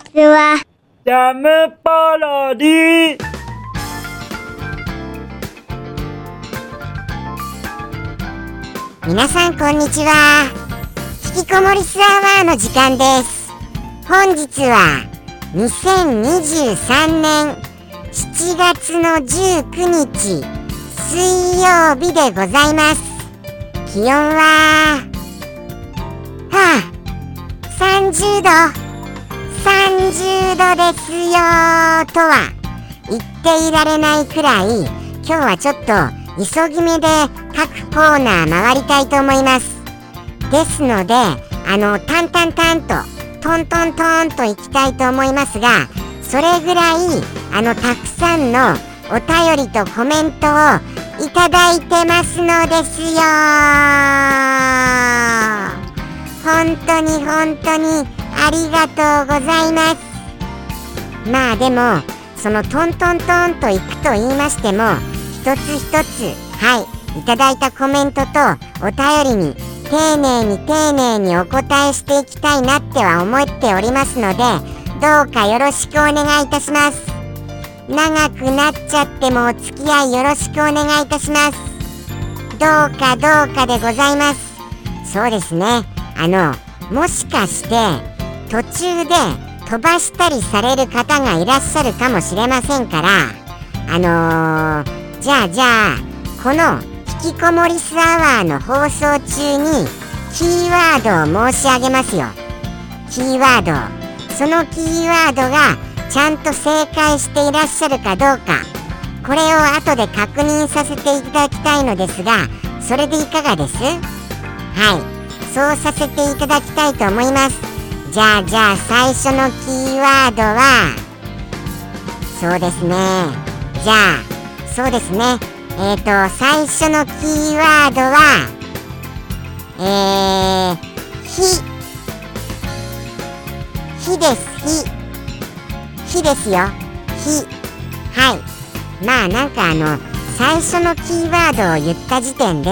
ちは。ジャムパロディ皆さんこんにちは。引きこもりスアワーの時間です。本日は2023年7月の19日水曜日でございます。気温ははあ30度30度ですよとは言っていられないくらい今日はちょっと急ぎ目で各コーナー回りたいと思います。ですのであのタンタンタンとトントントンといきたいと思いますがそれぐらいあのたくさんのお便りとコメントをいただいてますのですよ。本当に本当にありがとうございます。まあでもそのトントントンといくと言いましても一つ一つはいいただいたコメントとお便りに丁寧に丁寧にお答えしていきたいなっては思っておりますのでどうかよろしくお願いいたします。長くなっちゃってもお付き合いよろしくお願いいたします。どうかどうかでございます。そうですね。あのもしかして途中で飛ばしたりされる方がいらっしゃるかもしれませんからあのー、じゃあじゃあこの引きこもりスアワーの放送中にキーワードを申し上げますよ。キーワード。そのキーワードがちゃんと正解していらっしゃるかどうか。これを後で確認させていただきたいのですがそれでいかがです？はい。そうさせていただきたいと思います。じゃあじゃあ最初のキーワードはそうですね。じゃあそうですね。えっ、ー、と最初のキーワードはえー、火火です。火火ですよ。火はい。まあなんかあの最初のキーワードを言った時点で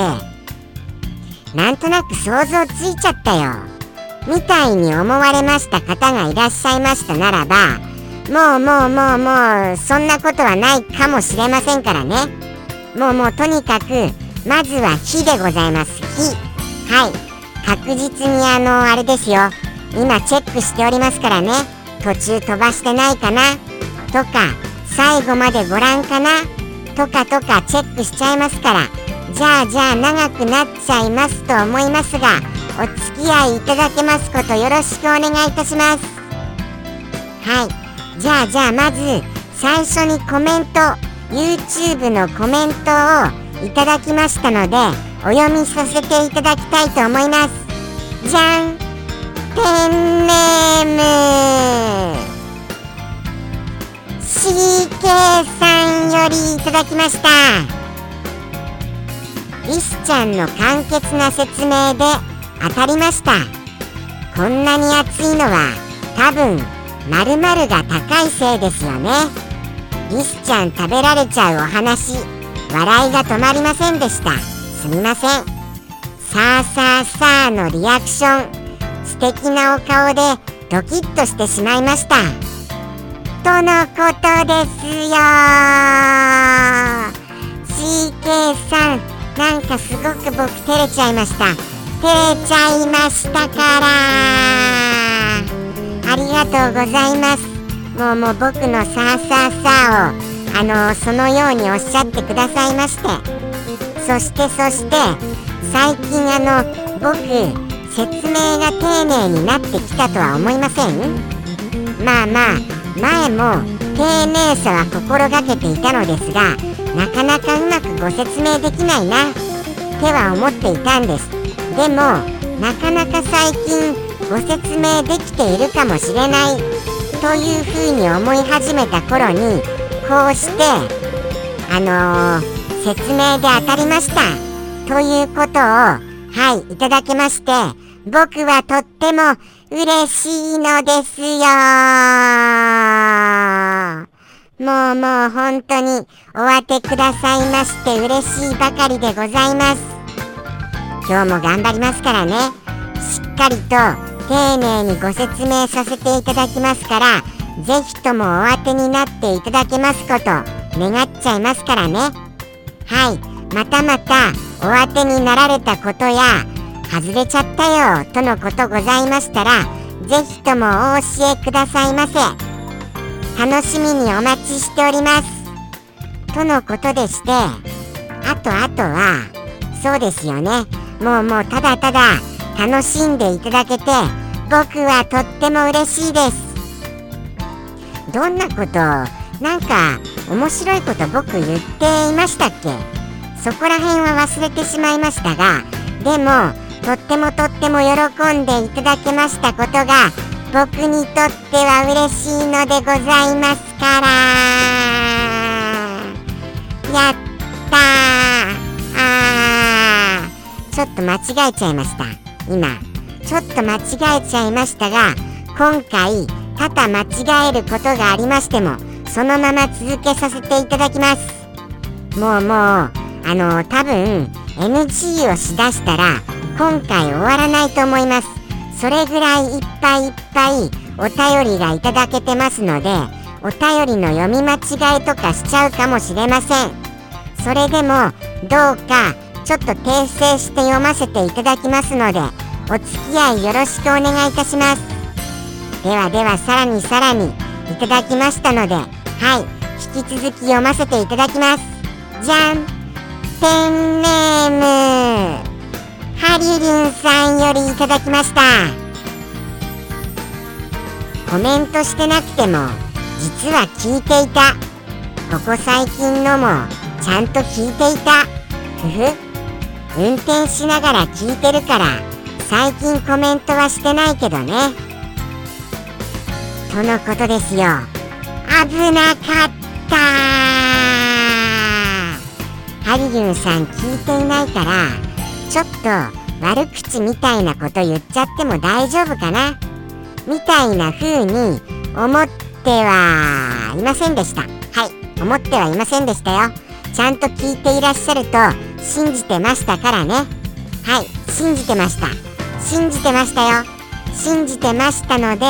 なんとなく想像ついちゃったよ。みたいに思われました方がいらっしゃいましたならばもうもうもうもうそんなことはないかもしれませんからね。もうもうとにかくまずは火でございます。火はい。確実にあのあれですよ。今チェックしておりますからね。途中飛ばしてないかな。とか最後までご覧かな。とかとかチェックしちゃいますから。じゃあじゃあ長くなっちゃいますと思いますがお付き合いいただけますことよろしくお願いいたします。はい。じゃあじゃあまず最初にコメント YouTube のコメントをいただきましたのでお読みさせていただきたいと思います。じゃん。ペンネーム。CK さんよりいただきました。リスちゃんの簡潔な説明で当たりました。こんなに暑いのは多分〇〇が高いせいですよね。リスちゃん食べられちゃうお話笑いが止まりませんでした。すみません。さあさあさあのリアクション素敵なお顔でドキッとしてしまいました。とのことですよ。CK さんなんかすごく僕照れちゃいました。照れちゃいましたから。ありがとうございます。もうもう僕のさあさあさあをあのそのようにおっしゃってくださいまして。そしてそして最近あの僕説明が丁寧になってきたとは思いません？まあまあ前も丁寧さは心がけていたのですがなかなかうまくご説明できないなっては思っていたんです。でもなかなか最近ご説明できているかもしれないというふうに思い始めた頃にこうしてあのー、説明で当たりましたということをはいいただきまして僕はとっても嬉しいのですよ。もうもう本当にお当てくださいまして嬉しいばかりでございます。今日も頑張りますからね。しっかりと丁寧にご説明させていただきますからぜひともお当てになっていただけますこと願っちゃいますからね。はい。またまたお当てになられたことや外れちゃったよとのことございましたらぜひともお教えくださいませ。楽しみにお待ちしております。とのことでしてあとあとはそうですよね。もうもうただただ楽しんでいただけて僕はとっても嬉しいです。どんなことなんか面白いこと僕言っていましたっけ？そこら辺は忘れてしまいましたがでもとってもとっても喜んでいただけましたことが僕にとっては嬉しいのでございますから。やったー！ちょっと間違えちゃいました。今。ちょっと間違えちゃいましたが今回多々間違えることがありましてもそのまま続けさせていただきます。もうもうあの多分 NG をしだしたら今回終わらないと思います。それぐらいいっぱいいっぱいお便りがいただけてますのでお便りの読み間違いとかしちゃうかもしれません。それでもどうかちょっと訂正して読ませていただきますのでお付き合いよろしくお願いいたします。ではではさらにさらにいただきましたのではい引き続き読ませていただきます。じゃん。ペンネーム。ハリリンさんよりいただきました。コメントしてなくても実は聞いていた。ここ最近のもちゃんと聞いていた。ふふ。運転しながら聞いてるから最近コメントはしてないけどね。とのことですよ。危なかった。ハリリュンさん聞いていないからちょっと悪口みたいなこと言っちゃっても大丈夫かな。みたいな風に思ってはいませんでした。はい思ってはいませんでしたよ。ちゃんと聞いていらっしゃると信じてましたからね。はい信じてました。信じてましたよ。信じてましたので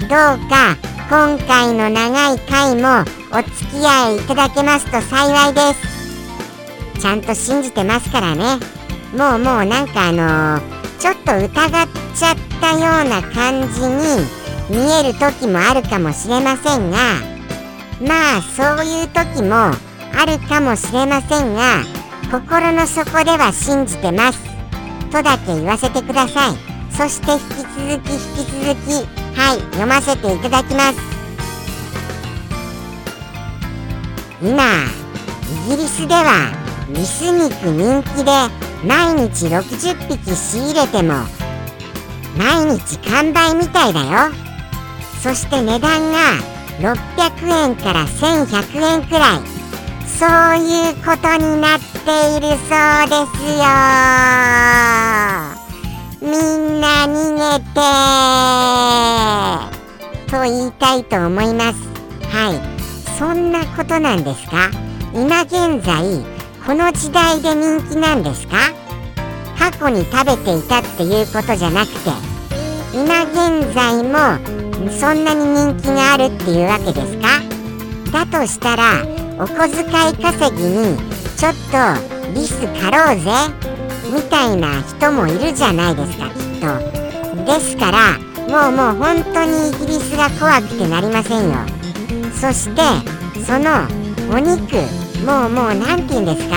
どうか今回の長い回もお付き合いいただけますと幸いです。ちゃんと信じてますからね。もうもうなんかあのー、ちょっと疑っちゃったような感じに見える時もあるかもしれませんがまあそういう時もあるかもしれませんが心の底では信じてます。とだけ言わせてください。そして引き続き引き続きはい読ませていただきます。今イギリスではリス肉人気で毎日60匹仕入れても毎日完売みたいだよ。そして値段が600円から1100円くらい。そういうことになってているそうですよ。みんな逃げて。と言いたいと思います。はい。そんなことなんですか？今現在この時代で人気なんですか？過去に食べていたっていうことじゃなくて今現在もそんなに人気があるっていうわけですか？だとしたらお小遣い稼ぎにちょっとリスかろうぜ。みたいな人もいるじゃないですかきっと。ですからもうもう本当にイギリスが怖くてなりませんよ。そしてそのお肉もうもう何て言うんですか？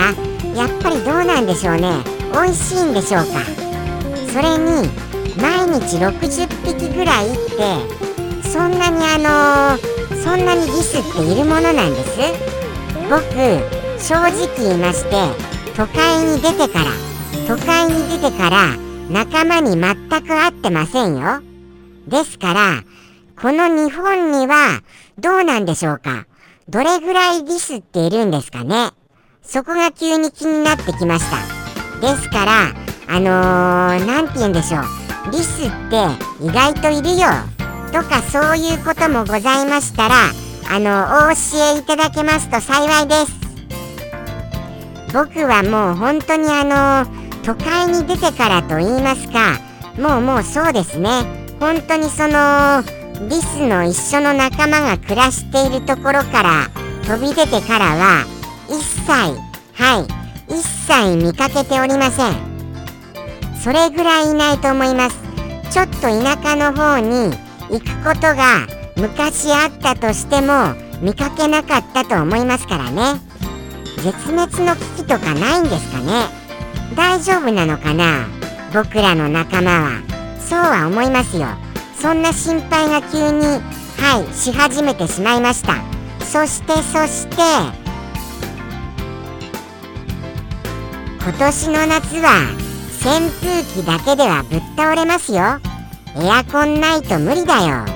やっぱりどうなんでしょうね。美味しいんでしょうか。それに毎日60匹ぐらいってそんなにあのー、そんなにリスっているものなんです。僕正直言いまして都会に出てから都会に出てから仲間に全く会ってませんよ。ですから、この日本にはどうなんでしょうかどれぐらいリスっているんですかねそこが急に気になってきました。ですから、あのー、て言うんでしょう。リスって意外といるよ。とかそういうこともございましたら、あの、お教えいただけますと幸いです。僕はもう本当にあの都会に出てからと言いますかもうもうそうですね。本当にそのリスの一緒の仲間が暮らしているところから飛び出てからは一切はい一切見かけておりません。それぐらいいないと思います。ちょっと田舎の方に行くことが昔あったとしても見かけなかったと思いますからね。絶滅の危機とかないんですかね？大丈夫なのかな？僕らの仲間は。そうは思いますよ。そんな心配が急にはいし始めてしまいました。そしてそして今年の夏は扇風機だけではぶっ倒れますよ。エアコンないと無理だよ。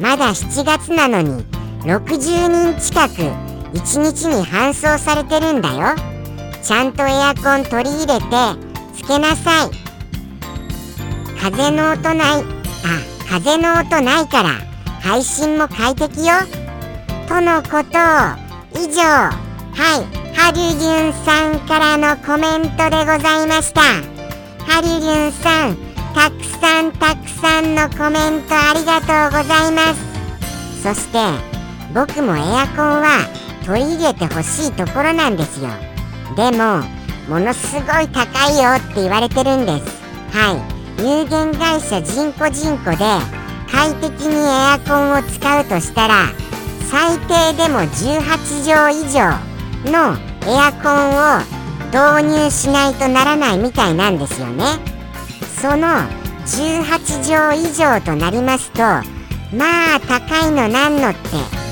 まだ7月なのに60人近く1日に搬送されてるんだよ。ちゃんとエアコン取り入れてつけなさい。風の音ないあ風の音ないから配信も快適よ。とのこと以上はいハリュリュンさんからのコメントでございました。ハリュリュンさんたくさんたくさんのコメントありがとうございます。そして僕もエアコンは取り入れてほしいところなんですよ。でもものすごい高いよって言われてるんです。はい。有限会社人工人工で快適にエアコンを使うとしたら最低でも18畳以上のエアコンを導入しないとならないみたいなんですよね。その18畳以上となりますとまあ高いのなんのって。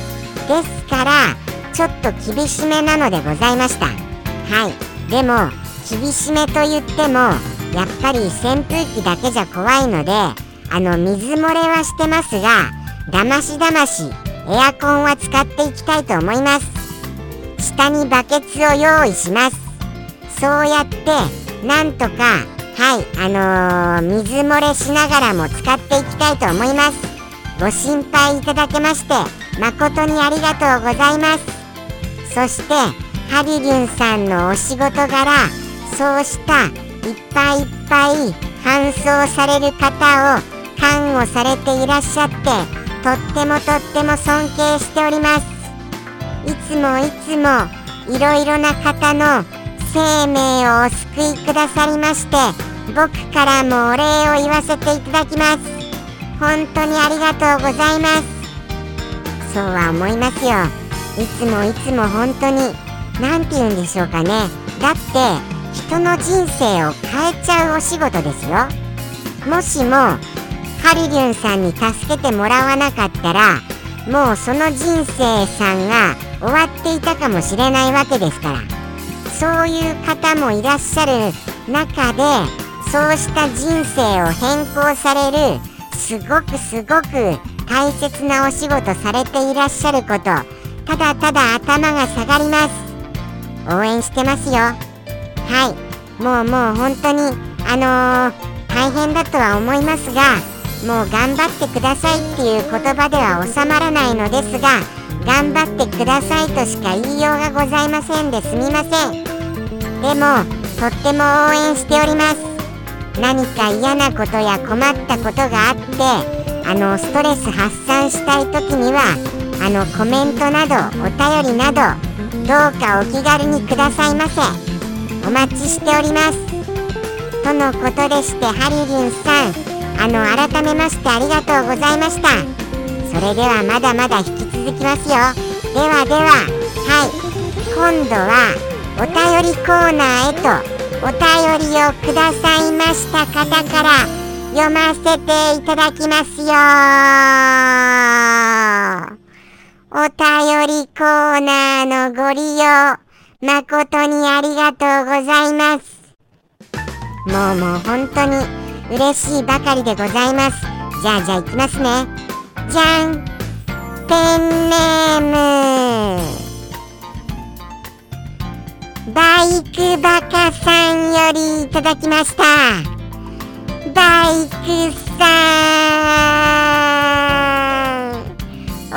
ですからちょっと厳しめなのでございました。はい。でも厳しめと言ってもやっぱり扇風機だけじゃ怖いのであの水漏れはしてますがだましだましエアコンは使っていきたいと思います。下にバケツを用意します。そうやってなんとかはいあのー、水漏れしながらも使っていきたいと思います。ご心配いただけまして誠にありがとうございます。そしてハリリュンさんのお仕事柄そうしたいっぱいいっぱい搬送される方を看護されていらっしゃってとってもとっても尊敬しております。いつもいつもいろいろな方の生命をお救いくださりまして僕からもお礼を言わせていただきます。本当にありがとうございます。そうは思いますよ。いつもいつも本当に何て言うんでしょうかね。だって人の人生を変えちゃうお仕事ですよ。もしもハリリュンさんに助けてもらわなかったらもうその人生さんが終わっていたかもしれないわけですから。そういう方もいらっしゃる中でそうした人生を変更されるすごくすごく大切なお仕事されていらっしゃることただただ頭が下がります。応援してますよ。はい。もうもう本当にあのー、大変だとは思いますがもう頑張ってくださいっていう言葉では収まらないのですが頑張ってくださいとしか言いようがございませんですみません。でもとっても応援しております。何か嫌なことや困ったことがあってあのストレス発散したい時にはあのコメントなどお便りなどどうかお気軽にくださいませ。お待ちしております。とのことでしてハリリンさんあの改めましてありがとうございました。それではまだまだ引き続きますよ。ではでははい。今度はお便りコーナーへとお便りをくださいました方から読ませていただきますよお便りコーナーのご利用誠にありがとうございます。もうもう本当に嬉しいばかりでございます。じゃあじゃあ行きますね。じゃんペンネームバイクバカさんよりいただきました。バイクさん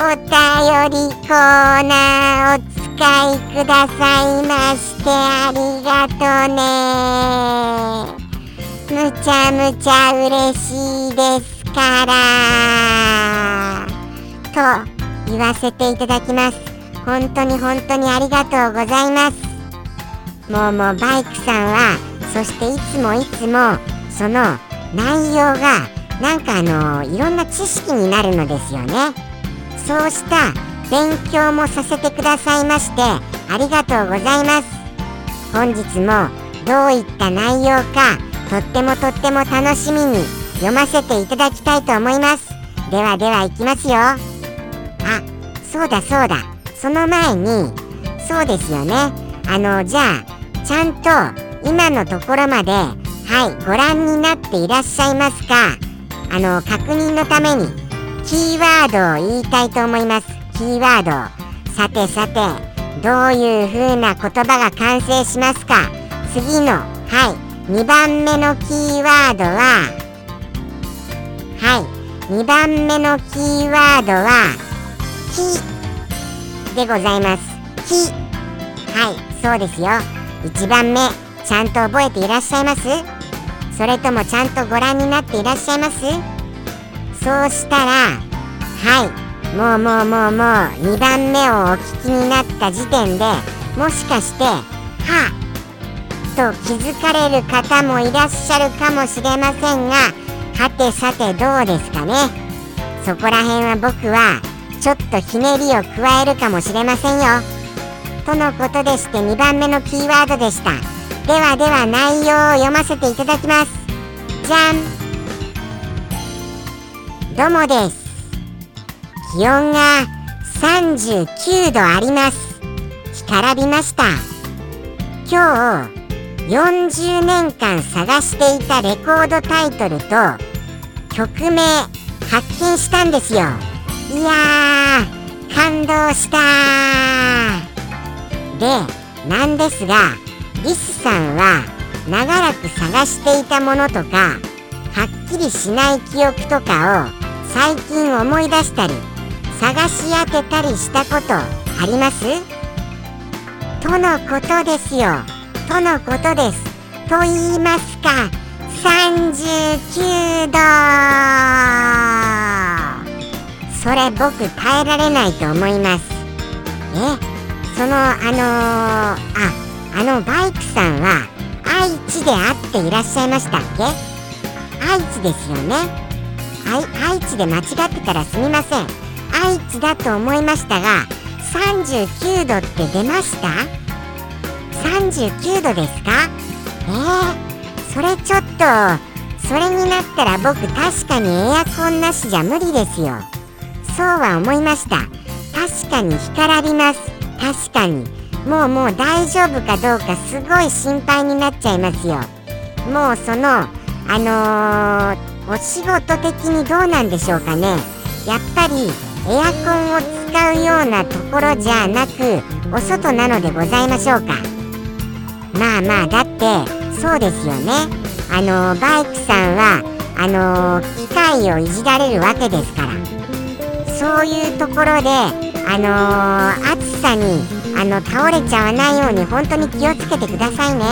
お便りコーナーお介くださいましてありがとうね。むちゃむちゃ嬉しいですから。と言わせていただきます。本当に本当にありがとうございます。もうもうバイクさんはそしていつもいつもその内容がなんかあのいろんな知識になるのですよね。そうした勉強もさせてくださいましてありがとうございます。本日もどういった内容かとってもとっても楽しみに読ませていただきたいと思います。ではではいきますよ。あそうだそうだ。その前にそうですよね。あのじゃあちゃんと今のところまではいご覧になっていらっしゃいますか？あの確認のために。キーワードを言いたいと思います。キーワード。さてさてどういう風な言葉が完成しますか？次のはい。2番目のキーワードははい。2番目のキーワードは「き」でございます「き」はい。そうですよ。1番目ちゃんと覚えていらっしゃいます？それともちゃんとご覧になっていらっしゃいます？そうしたらはいもうもうもうもう2番目をお聞きになった時点でもしかしてはと気づかれる方もいらっしゃるかもしれませんがはてさてどうですかね。そこら辺は僕はちょっとひねりを加えるかもしれませんよ。とのことでして2番目のキーワードでした。ではでは内容を読ませていただきます。じゃん。どもです。気温が39度あります。干からびました。今日40年間探していたレコードタイトルと曲名発見したんですよ。いやー感動したでなんですがリスさんは長らく探していたものとかはっきりしない記憶とかを最近思い出したり探し当てたりしたことあります？とのことですよ。とのことです。と言いますか39度。それ僕耐えられないと思います。え？そのあのー、ああのバイクさんは愛知で会っていらっしゃいましたっけ？愛知ですよね。愛知で間違ってたらすみません。愛知だと思いましたが39度って出ました？39度ですか？えー、それちょっとそれになったら僕確かにエアコンなしじゃ無理ですよ。そうは思いました。確かに干からびます。確かに。もうもう大丈夫かどうかすごい心配になっちゃいますよ。もうそのあのー、お仕事的にどうなんでしょうかね。やっぱりエアコンを使うようなところじゃなくお外なのでございましょうか。まあまあだってそうですよね。あのバイクさんはあの機械をいじられるわけですから。そういうところであの暑さにあの倒れちゃわないように本当に気をつけてくださいね。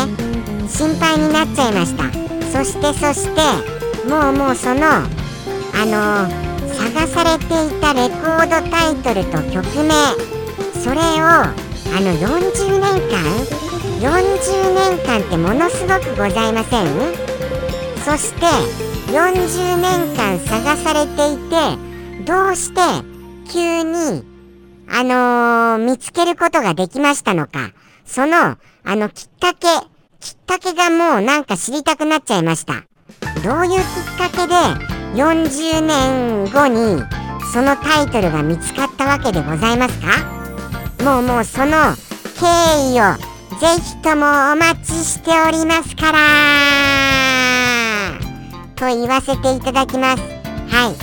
心配になっちゃいました。そしてそしてもうもうそのあの探されていたレコードタイトルと曲名それをあの40年間40年間ってものすごくございません？そして40年間探されていてどうして急にあのー、見つけることができましたのか？そのあのきっかけきっかけがもうなんか知りたくなっちゃいました。どういうかけで40年後にそのタイトルが見つかったわけでございますか？もうもうその経緯をぜひともお待ちしておりますから。と言わせていただきます。はい。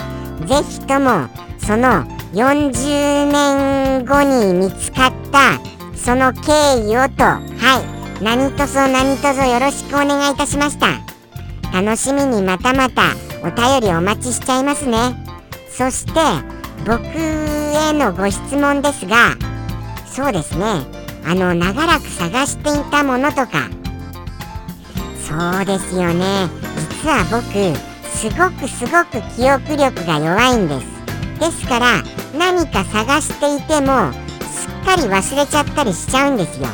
ぜひともその40年後に見つかったその経緯をと。はい。何卒何卒よろしくお願いいたしました。楽しみにまたまたお便りお待ちしちゃいますね。そして僕へのご質問ですがそうですね。あの長らく探していたものとか。そうですよね。実は僕すごくすごく記憶力が弱いんです。ですから何か探していてもすっかり忘れちゃったりしちゃうんですよ。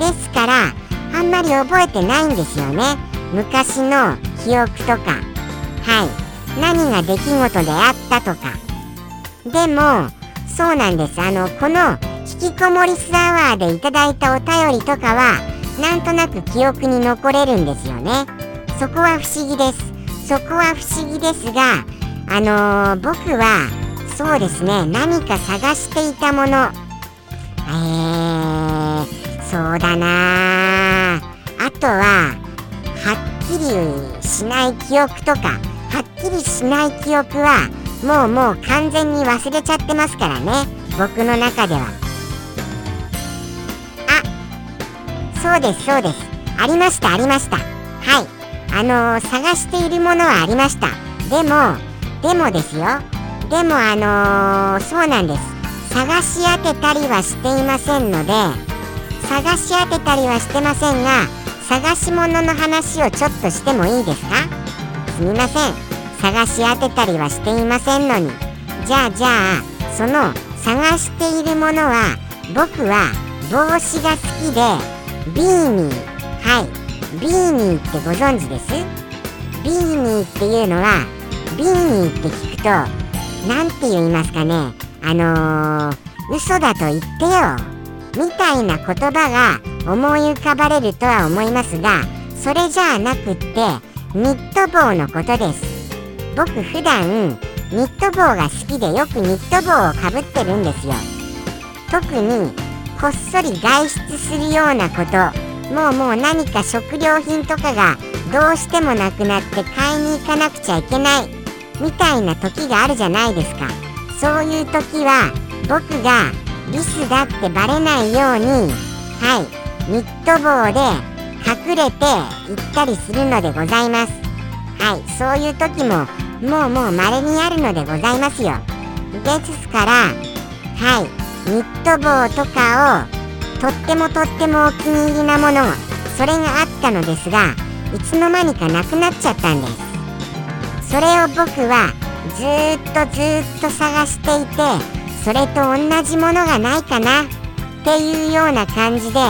ですからあんまり覚えてないんですよね。昔の記憶とか。はい。何が出来事であったとか。でもそうなんです。あのこの引きこもりスアワーでいただいたお便りとかはなんとなく記憶に残れるんですよね。そこは不思議です。そこは不思議ですがあのー、僕はそうですね。何か探していたもの。えー、そうだなあとははっきりしない記憶とかはっきりしない記憶はもうもう完全に忘れちゃってますからね。僕の中では。あそうですそうです。ありましたありました。はい。あのー、探しているものはありました。でもでもですよ。でもあのー、そうなんです。探し当てたりはしていませんので探し当てたりはしてませんが探し物の話をちょっとしてもいいですか？すみません。探し当てたりはしていませんのに。じゃあじゃあその探しているものは僕は帽子が好きでビーニー。はい。ビーニーってご存知です？ビーニーっていうのはビーニーって聞くと何て言いますかね？あのー、嘘だと言ってよ。みたいな言葉が思い浮かばれるとは思いますがそれじゃなくってニット帽のことです。僕普段ニット帽が好きでよくニット帽をかぶってるんですよ。特にこっそり外出するようなこともうもう何か食料品とかがどうしてもなくなって買いに行かなくちゃいけないみたいな時があるじゃないですか。そういう時は僕がリスだってバレないようにはいニット帽で隠れて行ったりするのでございます。はいそういう時ももうもう稀にあるのでございますよ。ですからはいニット帽とかをとってもとってもお気に入りなものそれがあったのですがいつの間にかなくなっちゃったんです。それを僕はずっとずっと探していてそれと同じものがないかなっていうような感じで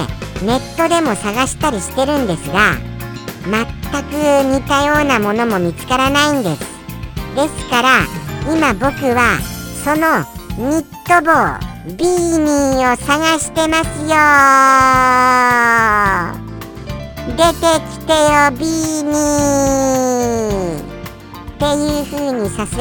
ネットでも探したりしてるんですが全く似たようなものも見つからないんです。ですから今僕はそのニット帽ビーニーを探してますよ出てきてよビーニー。っていう風にさせ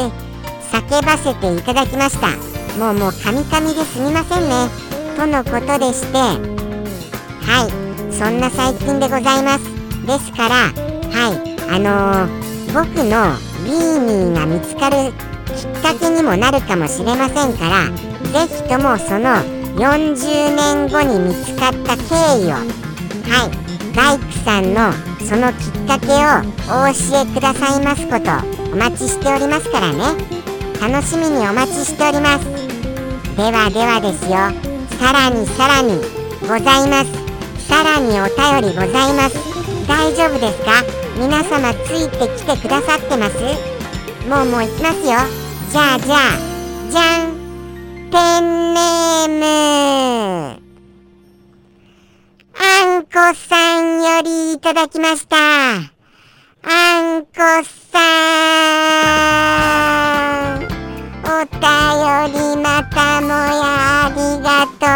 叫ばせていただきました。もうもうカミカミですみませんね。とのことでしてはいそんな最近でございます。ですからはいあのー、僕のビーニーが見つかるきっかけにもなるかもしれませんから是非ともその40年後に見つかった経緯をはい大工さんのそのきっかけをお教えくださいますことお待ちしておりますからね。楽しみにお待ちしております。ではではですよ。さらにさらにございます。さらにお便りございます。大丈夫ですか？皆様ついてきてくださってます？もうもう行きますよ。じゃあじゃあじゃん。ペンネーム。あんこさんよりいただきました。あんこさん。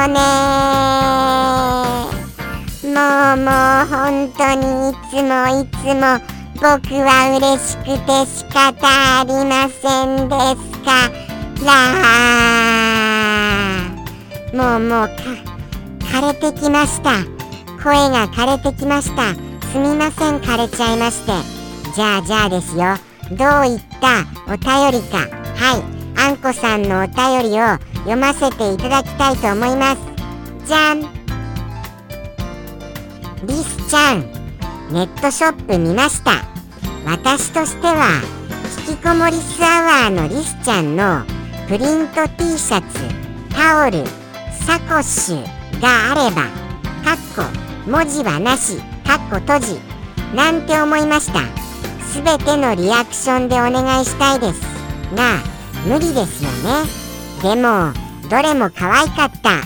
がとねもうもう本当にいつもいつも僕は嬉しくて仕方ありませんですか？らもうもう枯れてきました。声が枯れてきました。すみません枯れちゃいまして。じゃあじゃあですよ。どういったお便りか。はい。あんこさんのお便りを読ませていただきたいと思います。じゃん。リスちゃん。ネットショップ見ました。私としては引きこもりスアワーのリスちゃんのプリント T シャツタオルサコッシュがあればかっこ文字はなしかっこ閉じなんて思いました。す全てのリアクションでお願いしたいです。が無理ですよね。でもどれも可愛かった。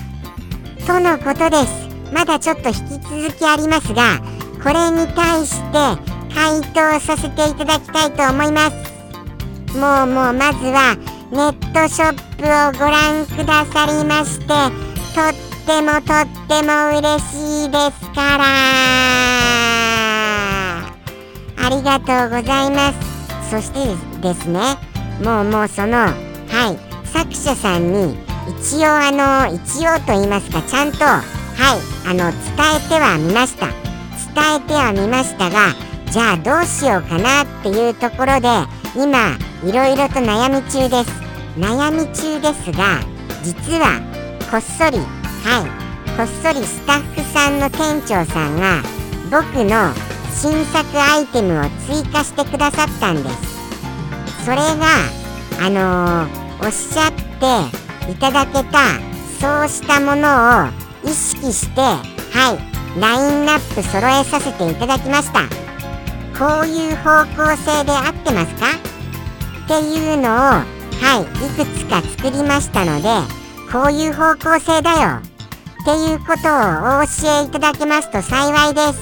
とのことです。まだちょっと引き続きありますがこれに対して回答させていただきたいと思います。もうもうまずはネットショップをご覧くださりましてとってもとっても嬉しいですから。ありがとうございます。そしてですねもうもうそのはい。作者さんに一応あの一応と言いますかちゃんとはいあの伝えてはみました。伝えてはみましたがじゃあどうしようかなっていうところで今いろいろと悩み中です。悩み中ですが実はこっそりはいこっそりスタッフさんの店長さんが僕の新作アイテムを追加してくださったんです。それがあのー、おっしゃっていただけたそうしたものを意識してはいラインナップ揃えさせていただきました。こういう方向性で合ってますか？っていうのをはいいくつか作りましたのでこういう方向性だよ。っていうことをお教えいただけますと幸いです。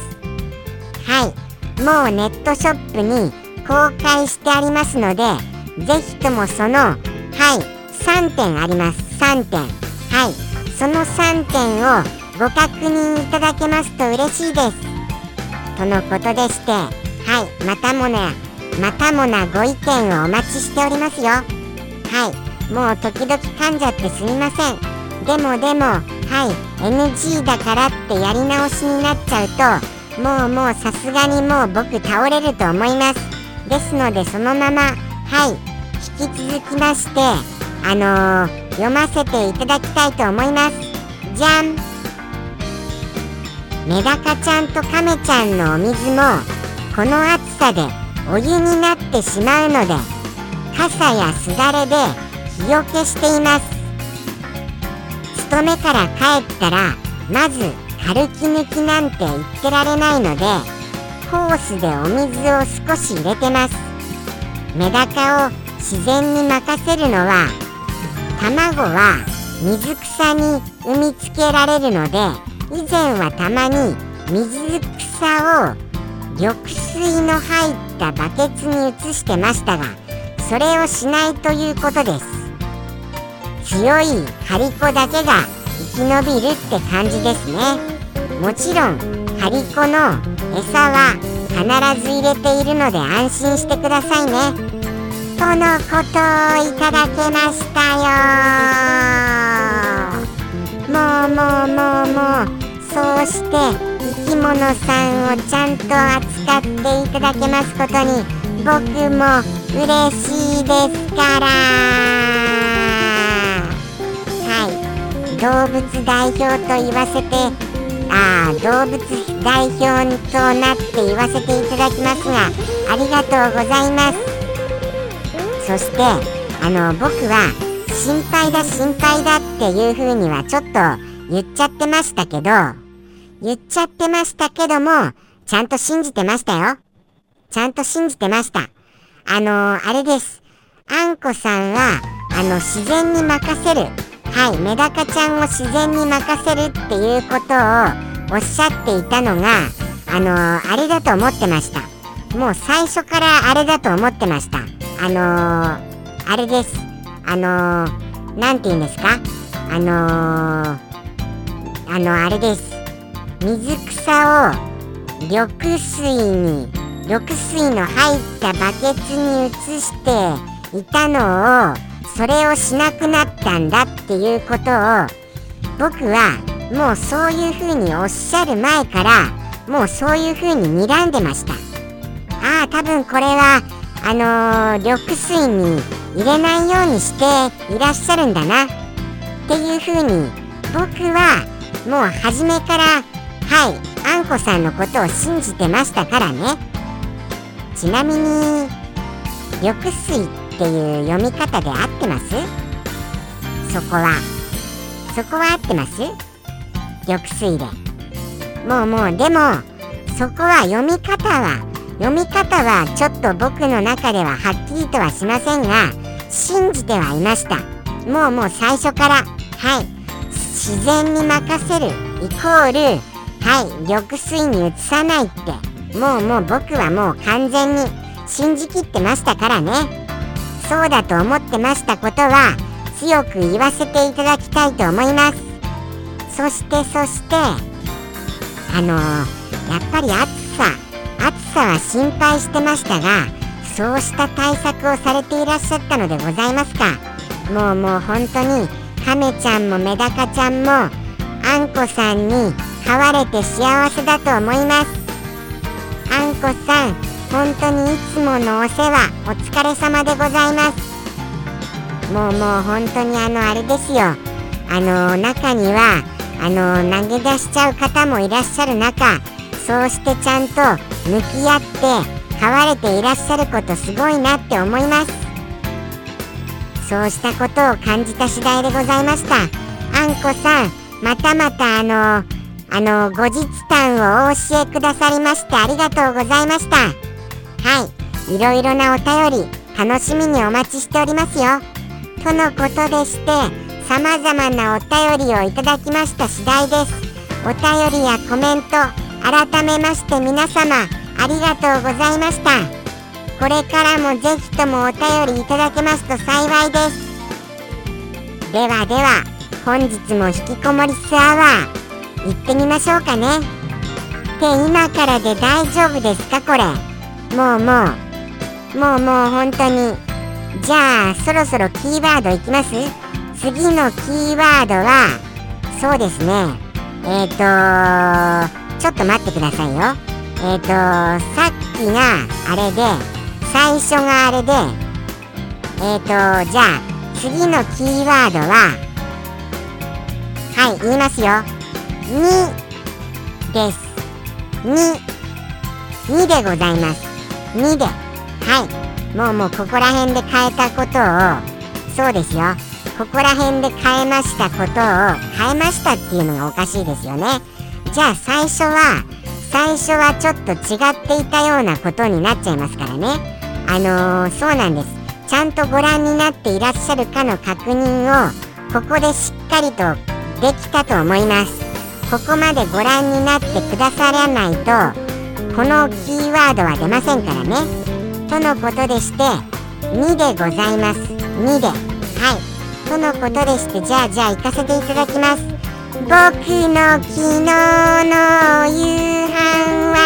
はい。もうネットショップに公開してありますのでぜひともそのはい。3点あります。3点。はい。その3点をご確認いただけますと嬉しいです。とのことでしてはい。またもなまたもなご意見をお待ちしておりますよ。はい。もう時々噛んじゃってすみません。でもでもはい。NG だからってやり直しになっちゃうともうもうさすがにもう僕倒れると思います。ですのでそのままはい。引き続きましてあのー、読ませていただきたいと思います。じゃん。メダカちゃんとカメちゃんのお水もこの暑さでお湯になってしまうので傘やすだれで日よけしています。勤めから帰ったらまず軽き抜きなんて言ってられないのでホースでお水を少し入れてます。メダカを自然に任せるのは卵は水草に産みつけられるので以前はたまに水草を緑水の入ったバケツに移してましたがそれをしないということです。強い張り子だけが生き延びるって感じですね。もちろん張り子の餌は必ず入れているので安心してくださいね。とのことをいただけましたよ。もうもうもうもうそうして生き物さんをちゃんと扱っていただけますことに僕も嬉しいですから。はい。動物代表と言わせてああ動物代表となって言わせていただきますがありがとうございます。そしてあの僕は心配だ心配だっていう風にはちょっと言っちゃってましたけど言っちゃってましたけどもちゃんと信じてましたよちゃんと信じてましたあのー、あれです。あんこさんは、あの、自然に任せる。はい、メダカちゃんを自然に任せるっていうことをおっしゃっていたのが、あのー、あれだと思ってました。もう最初からあれだと思ってました。あのー、あれです。あのー、て言うんですか？あのー、あの、あれです。水草を緑水に緑水の入ったバケツに移していたのをそれをしなくなったんだっていうことを僕はもうそういうふうにおっしゃる前からもうそういうふうに睨んでましたああ多分これはあのー、緑水に入れないようにしていらっしゃるんだな。っていうふうに僕はもう初めからはいあんこさんのことを信じてましたからね。ちなみに緑水っていう読み方で合ってます？そこは。そこは合ってます？緑水で。もうもうでもそこは読み方は読み方はちょっと僕の中でははっきりとはしませんが信じてはいました。もうもう最初からはい。自然に任せるイコールはい。緑水に移さないって。もうもう僕はもう完全に信じきってましたからね。そうだと思ってましたことは強く言わせていただきたいと思います。そしてそしてあのー、やっぱり暑さは心配してましたがそうした対策をされていらっしゃったのでございますか？もうもう本当に亀ちゃんもメダカちゃんもあんこさんに飼われて幸せだと思います。あんこさん本当にいつものお世話お疲れ様でございます。もうもう本当にあのあれですよ。あの中にはあの投げ出しちゃう方もいらっしゃる中そうしてちゃんと向き合って飼われていらっしゃることすごいなって思います。そうしたことを感じた次第でございました。あんこさんまたまたあのあの後日談をお教えくださりましてありがとうございました。はい。いろいろなお便り楽しみにお待ちしておりますよ。とのことでしてさまざまなお便りをいただきました次第です。お便りやコメント改めまして皆様ありがとうございました。これからもぜひともお便りいただけますと幸いです。ではでは本日も引きこもりスアワー行ってみましょうかね。って今からで大丈夫ですかこれ。もうもうもうもう本当にじゃあそろそろキーワードいきます？次のキーワードはそうですね。えっ、ー、とちょっと待ってくださいよ。えっ、ー、とさっきがあれで最初があれでえっ、ー、とじゃあ次のキーワードははい言いますよ。2です。2 2でございます。2で。はい。もうもうここら辺で変えたことをそうですよ。ここら辺で変えましたことを変えましたっていうのがおかしいですよね。じゃあ最初は最初はちょっと違っていたようなことになっちゃいますからね。あのー、そうなんです。ちゃんとご覧になっていらっしゃるかの確認をここでしっかりとできたと思います。ここまでご覧になってくださらないとこのキーワードは出ませんからね。とのことでして2でございます。2で。はい。とのことでしてじゃあじゃあ行かせていただきます。僕の昨日の夕飯は。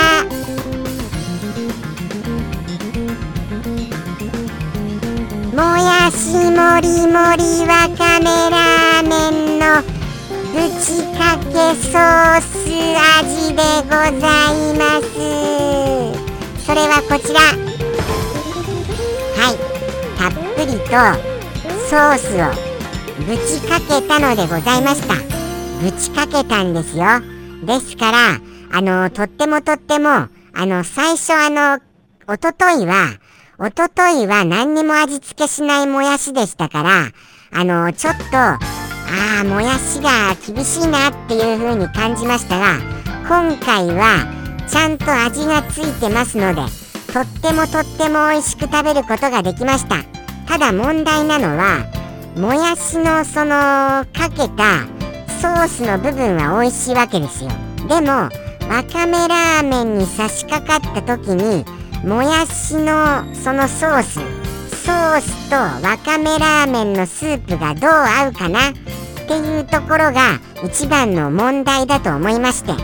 もやしもりもりわかめラーメンのぶちかけソース味でございます。それはこちら。はい。たっぷりとソースをぶちかけたのでございました。ぶちかけたんですよ。ですからあのとってもとってもあの最初あのおとといはおとといは何にも味付けしないもやしでしたからあのちょっとああもやしが厳しいなっていう風に感じましたが今回はちゃんと味がついてますのでとってもとっても美味しく食べることができました。ただ問題なのはもやしのそのかけたソースの部分は美味しいわけですよ。でもわかめラーメンに差し掛かった時にもやしのそのソースソースとわかめラーメンのスープがどう合うかな？っていうところが一番の問題だと思いまして。は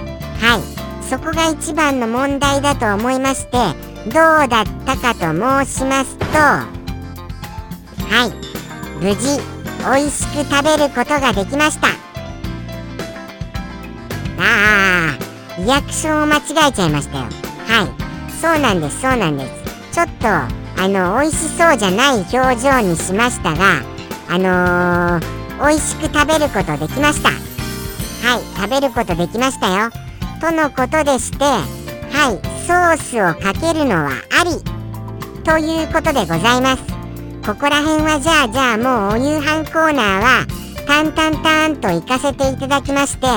い。そこが一番の問題だと思いましてどうだったかと申しますとはい。無事美味しく食べることができました。ああリアクションを間違えちゃいましたよ。はい。そうなんですそうなんです。ちょっとあの美味しそうじゃない表情にしましたがあのー、美味しく食べることできました。はい食べることできましたよ。とのことでしてはいソースをかけるのはあり。ということでございます。ここら辺はじゃあじゃあもうお夕飯コーナーはタンタンタンと行かせていただきまして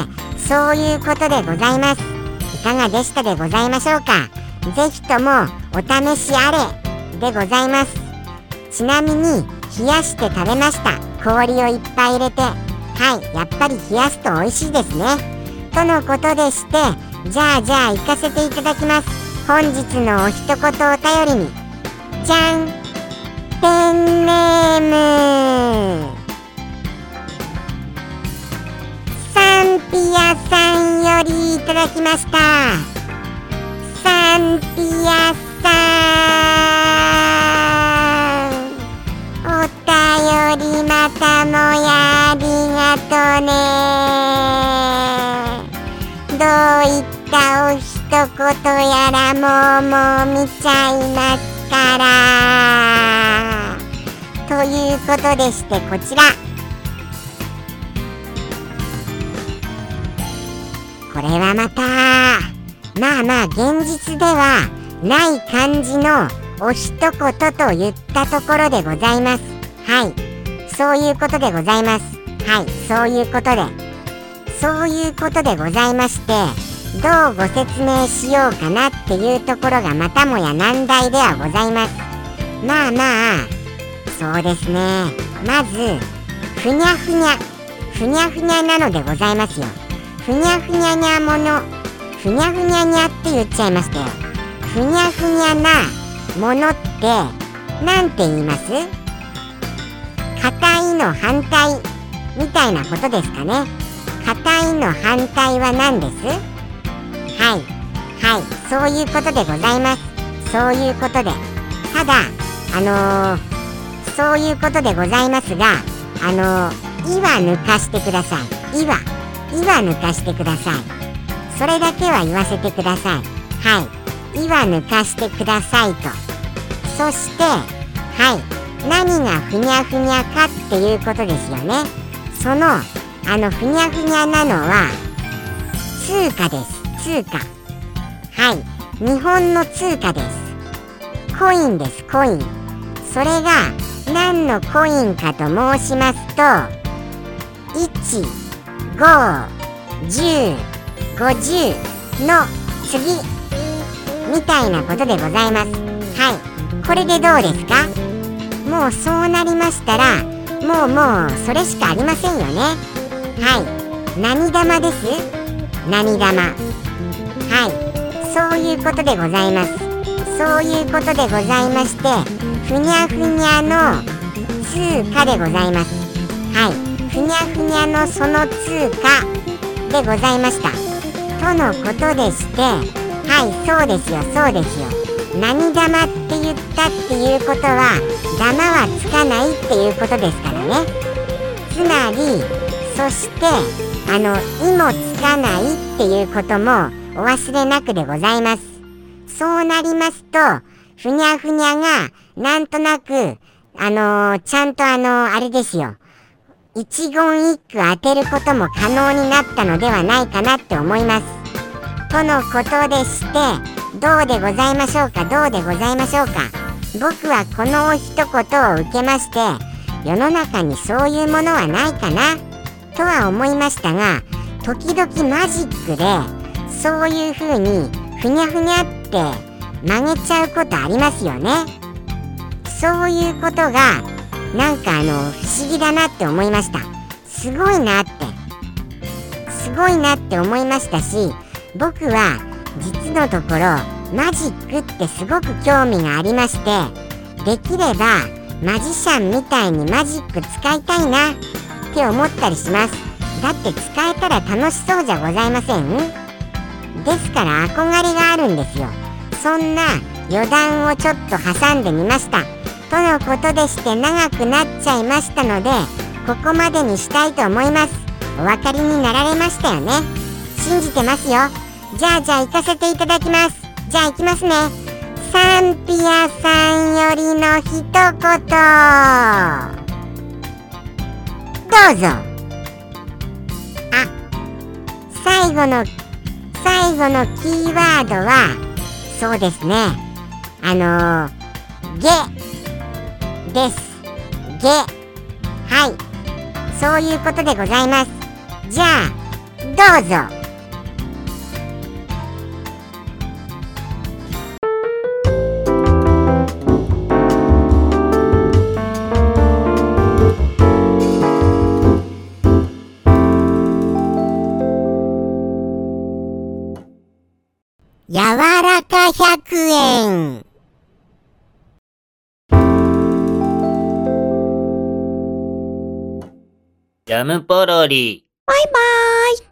そういうことでございます。いかがでしたでございましょうか？ぜひともお試しあれでございます。ちなみに冷やして食べました。氷をいっぱい入れて。はいやっぱり冷やすと美味しいですね。とのことでしてじゃあじゃあ行かせていただきます。本日のお一言お便りに。じゃんペンネーム。ピアさんよりいただきました。サンピアさんお便りまたもやありがとね。どういったお一言やらもうもう見ちゃいますから。ということでしてこちら。れはまたまあまあ現実ではない感じのお一言と言ったところでございます。はい。そういうことでございます。はい。そういうことで。そういうことでございましてどうご説明しようかなっていうところがまたもや難題ではございます。まあまあそうですね。まずふにゃふにゃ。ふにゃふにゃなのでございますよ。ふにゃふにゃにゃもの。ふにゃふにゃにゃって言っちゃいましたよふにゃふにゃなものって何て言います？硬いの反対みたいなことですかね。硬いの反対は何です？はい。はい。そういうことでございます。そういうことで。ただあのー、そういうことでございますがあのー、「い」は抜かしてください「い」は「い」は抜かしてください。それだけは言わせてください。はい「い」は抜かしてくださいと。そしてはい。何がふにゃふにゃかっていうことですよね。そのあのふにゃふにゃなのは通貨です。通貨。はい。日本の通貨です。コインです。コイン。それが何のコインかと申しますと1 5 10 50の次みたいなことでございます。はい。これでどうですか？もうそうなりましたらもうもうそれしかありませんよね。はい。何玉です。何玉。はい。そういうことでございます。そういうことでございましてふにゃふにゃの通貨でございます。はい。ふにゃふにゃのその通貨でございました。とのことでしてはいそうですよそうですよ。何玉って言ったっていうことは玉はつかないっていうことですからね。つまりそしてあの「い」もつかないっていうこともお忘れなくでございます。そうなりますとふにゃふにゃがなんとなくあのー、ちゃんとあのー、あれですよ。一言一句当てることも可能になったのではないかなって思います。とのことでしてどうでございましょうかどうでございましょうか僕はこの一言を受けまして世の中にそういうものはないかなとは思いましたが時々マジックでそういう風にふにゃふにゃって曲げちゃうことありますよねそういうことがなんかあの不思議だなって思いました。すごいなって。すごいなって思いましたし僕は実のところマジックってすごく興味がありましてできればマジシャンみたいにマジック使いたいなって思ったりします。だって使えたら楽しそうじゃございません？ですから憧れがあるんですよ。そんな余談をちょっと挟んでみました。とのことでして長くなっちゃいましたのでここまでにしたいと思います。お分かりになられましたよね。信じてますよ。じゃあじゃあ行かせていただきます。じゃあ行きますね。サンピアさんよりの一言。どうぞ。あ最後の最後のキーワードはそうですね。あのー、ゲです。げはい。そういうことでございます。じゃあどうぞ。ムポロリ。バイバーイ。